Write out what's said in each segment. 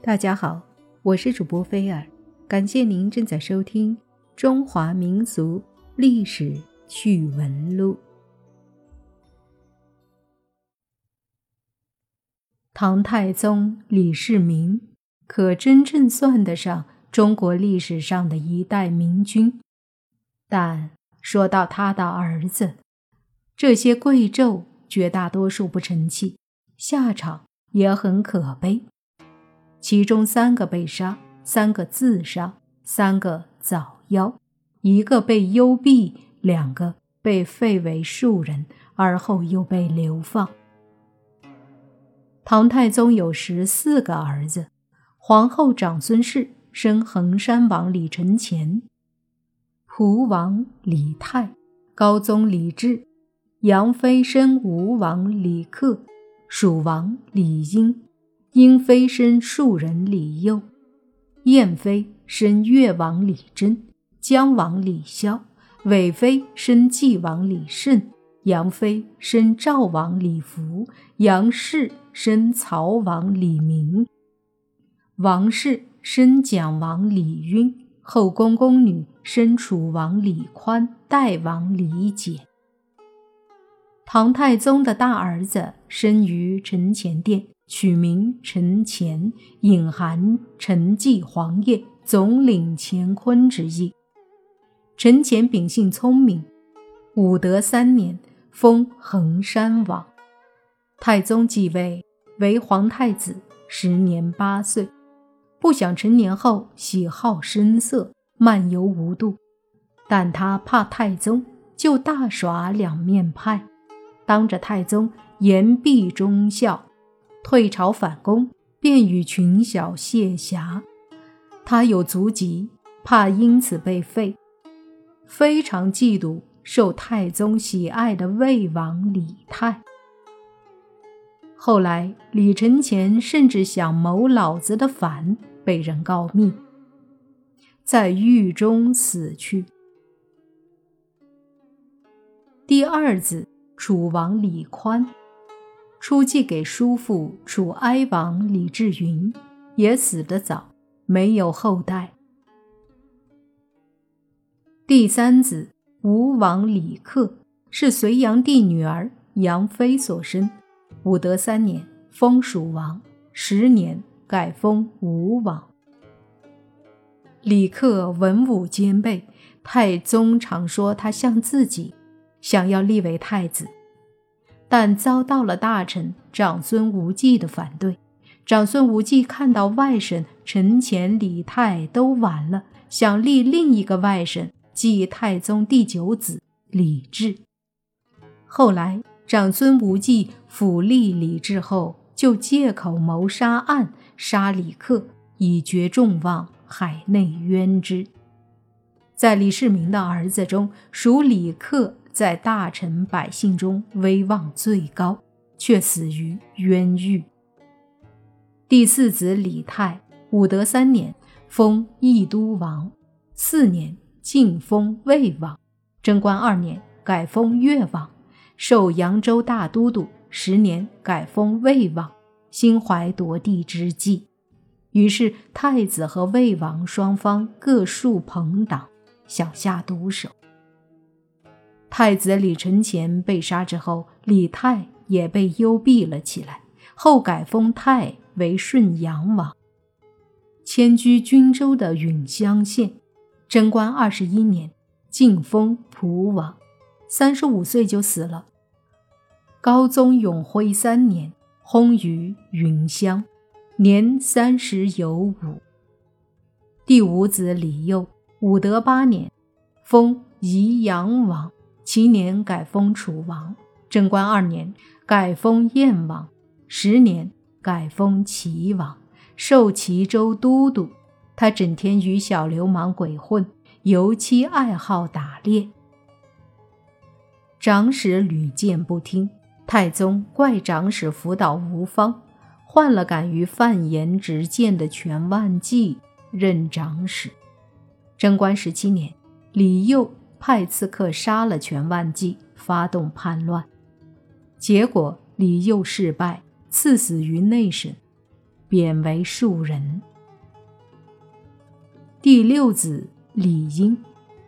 大家好，我是主播菲尔，感谢您正在收听《中华民俗历史趣闻录》。唐太宗李世民，可真正算得上中国历史上的一代明君。但说到他的儿子，这些贵胄绝大多数不成器，下场也很可悲。其中三个被杀，三个自杀，三个早夭，一个被幽闭，两个被废为庶人，而后又被流放。唐太宗有十四个儿子，皇后长孙氏生衡山王李承乾，蒲王李泰，高宗李治，杨妃生吴王李克，蜀王李英。英妃生庶人李佑，燕妃生越王李贞，姜王李萧，韦妃生纪王李慎，杨妃生赵王李福，杨氏生曹王李明，王氏生蒋王李晕，后宫宫女生楚王李宽，代王李简。唐太宗的大儿子生于承乾殿。取名陈乾，隐含陈继皇业、总领乾坤之意。陈乾秉性聪明，武德三年封衡山王。太宗继位为皇太子，时年八岁。不想成年后喜好声色，漫游无度。但他怕太宗，就大耍两面派，当着太宗言必忠孝。退朝反攻，便与群小谢侠。他有足疾，怕因此被废，非常嫉妒受太宗喜爱的魏王李泰。后来，李承乾甚至想谋老子的反，被人告密，在狱中死去。第二子楚王李宽。出继给叔父楚哀王李志云，也死得早，没有后代。第三子吴王李克是隋炀帝女儿杨妃所生，武德三年封蜀王，十年改封吴王。李克文武兼备，太宗常说他像自己，想要立为太子。但遭到了大臣长孙无忌的反对。长孙无忌看到外甥陈乾、李泰都完了，想立另一个外甥，即太宗第九子李治。后来，长孙无忌辅立李治后，就借口谋杀案杀李克，以绝众望，海内冤之。在李世民的儿子中，属李克。在大臣百姓中威望最高，却死于冤狱。第四子李泰，武德三年封义都王，四年晋封魏王，贞观二年改封越王，授扬州大都督，十年改封魏王，心怀夺地之计，于是太子和魏王双方各树朋党，想下毒手。太子李承乾被杀之后，李泰也被幽闭了起来，后改封泰为顺阳王，迁居均州的允乡县。贞观二十一年，晋封蒲王，三十五岁就死了。高宗永徽三年，薨于云乡，年三十有五。第五子李佑，武德八年，封宜阳王。其年改封楚王，贞观二年改封燕王，十年改封齐王，授齐州都督。他整天与小流氓鬼混，尤其爱好打猎。长史屡谏不听，太宗怪长史辅导无方，换了敢于犯言直谏的全万纪任长史。贞观十七年，李佑。派刺客杀了全万纪，发动叛乱，结果李佑失败，赐死于内省。贬为庶人。第六子李英，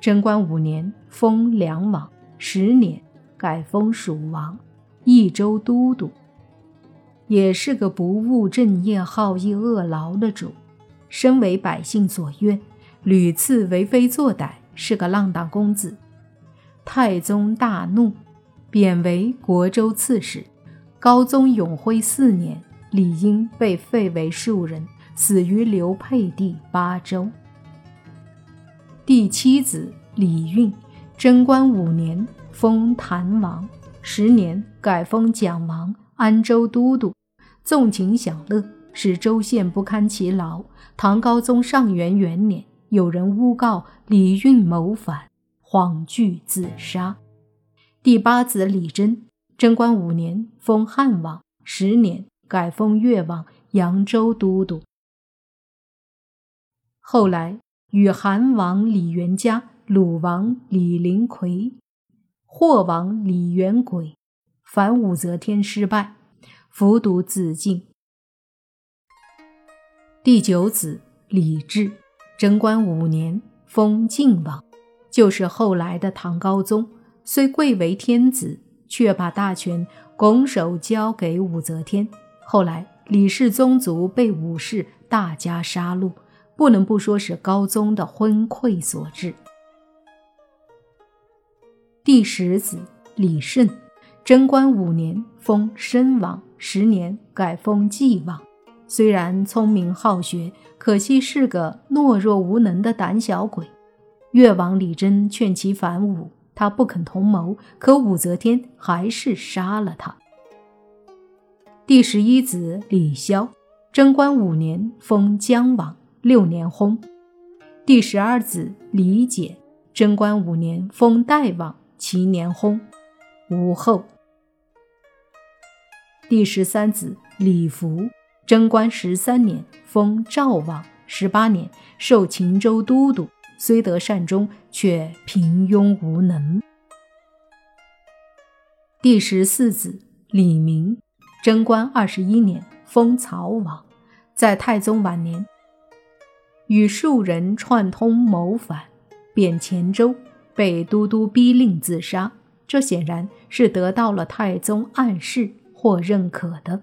贞观五年封梁王，十年改封蜀王，益州都督。也是个不务正业、好逸恶劳的主，身为百姓所愿，屡次为非作歹，是个浪荡公子。太宗大怒，贬为国州刺史。高宗永徽四年，李英被废为庶人，死于刘沛地巴州。第七子李运，贞观五年封谭王，十年改封蒋王，安州都督。纵情享乐，使州县不堪其劳。唐高宗上元元年，有人诬告李运谋反，谎惧自杀。第八子李真，贞观五年封汉王，十年改封越王，扬州都督。后来。与韩王李元嘉、鲁王李林奎、霍王李元轨反武则天失败，服毒自尽。第九子李治，贞观五年封晋王，就是后来的唐高宗。虽贵为天子，却把大权拱手交给武则天。后来李氏宗族被武氏大加杀戮。不能不说是高宗的昏聩所致。第十子李慎，贞观五年封申王，十年改封纪王。虽然聪明好学，可惜是个懦弱无能的胆小鬼。越王李贞劝其反武，他不肯同谋，可武则天还是杀了他。第十一子李萧，贞观五年封姜王。六年薨，第十二子李简，贞观五年封代王，七年薨，无后。第十三子李福，贞观十三年封赵王，十八年授秦州都督，虽得善终，却平庸无能。第十四子李明，贞观二十一年封曹王，在太宗晚年。与数人串通谋反，贬黔州，被都督逼令自杀。这显然是得到了太宗暗示或认可的。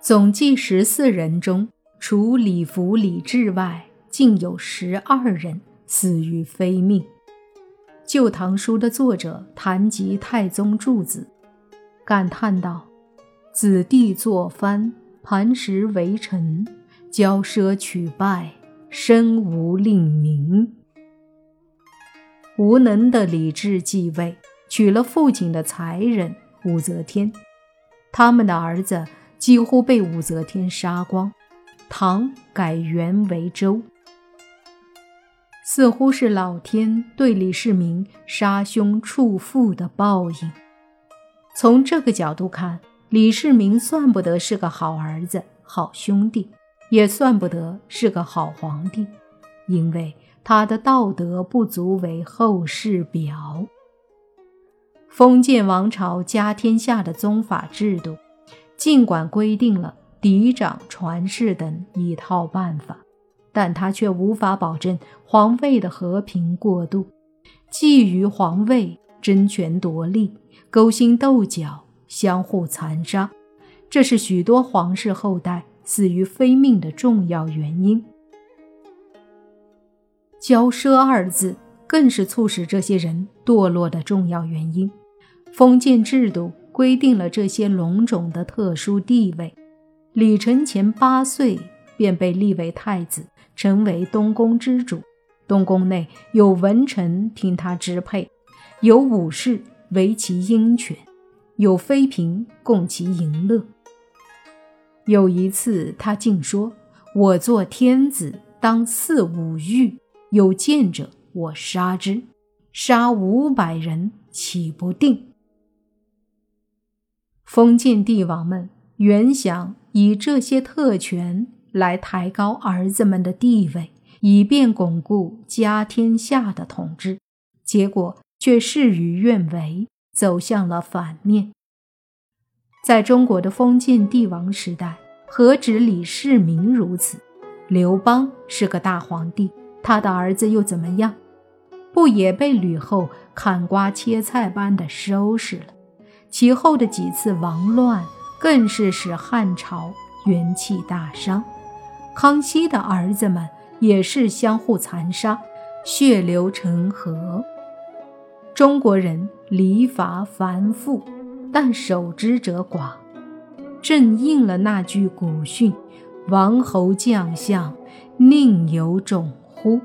总计十四人中，除李福、李治外，竟有十二人死于非命。《旧唐书》的作者谈及太宗柱子，感叹道：“子弟作藩，磐石为臣。”骄奢取败，身无令名。无能的李治继位，娶了父亲的才人武则天。他们的儿子几乎被武则天杀光。唐改元为周，似乎是老天对李世民杀兄触父的报应。从这个角度看，李世民算不得是个好儿子、好兄弟。也算不得是个好皇帝，因为他的道德不足为后世表。封建王朝家天下的宗法制度，尽管规定了嫡长传世等一套办法，但他却无法保证皇位的和平过渡。觊觎皇位、争权夺利、勾心斗角、相互残杀，这是许多皇室后代。死于非命的重要原因，骄奢二字更是促使这些人堕落的重要原因。封建制度规定了这些龙种的特殊地位。李承乾八岁便被立为太子，成为东宫之主。东宫内有文臣听他支配，有武士为其鹰犬，有妃嫔供其淫乐。有一次，他竟说：“我做天子，当赐五欲，有见者我杀之，杀五百人岂不定？”封建帝王们原想以这些特权来抬高儿子们的地位，以便巩固家天下的统治，结果却事与愿违，走向了反面。在中国的封建帝王时代，何止李世民如此？刘邦是个大皇帝，他的儿子又怎么样？不也被吕后砍瓜切菜般的收拾了？其后的几次王乱，更是使汉朝元气大伤。康熙的儿子们也是相互残杀，血流成河。中国人礼法繁复，但守之者寡，正应了那句古训。王侯将相，宁有种乎？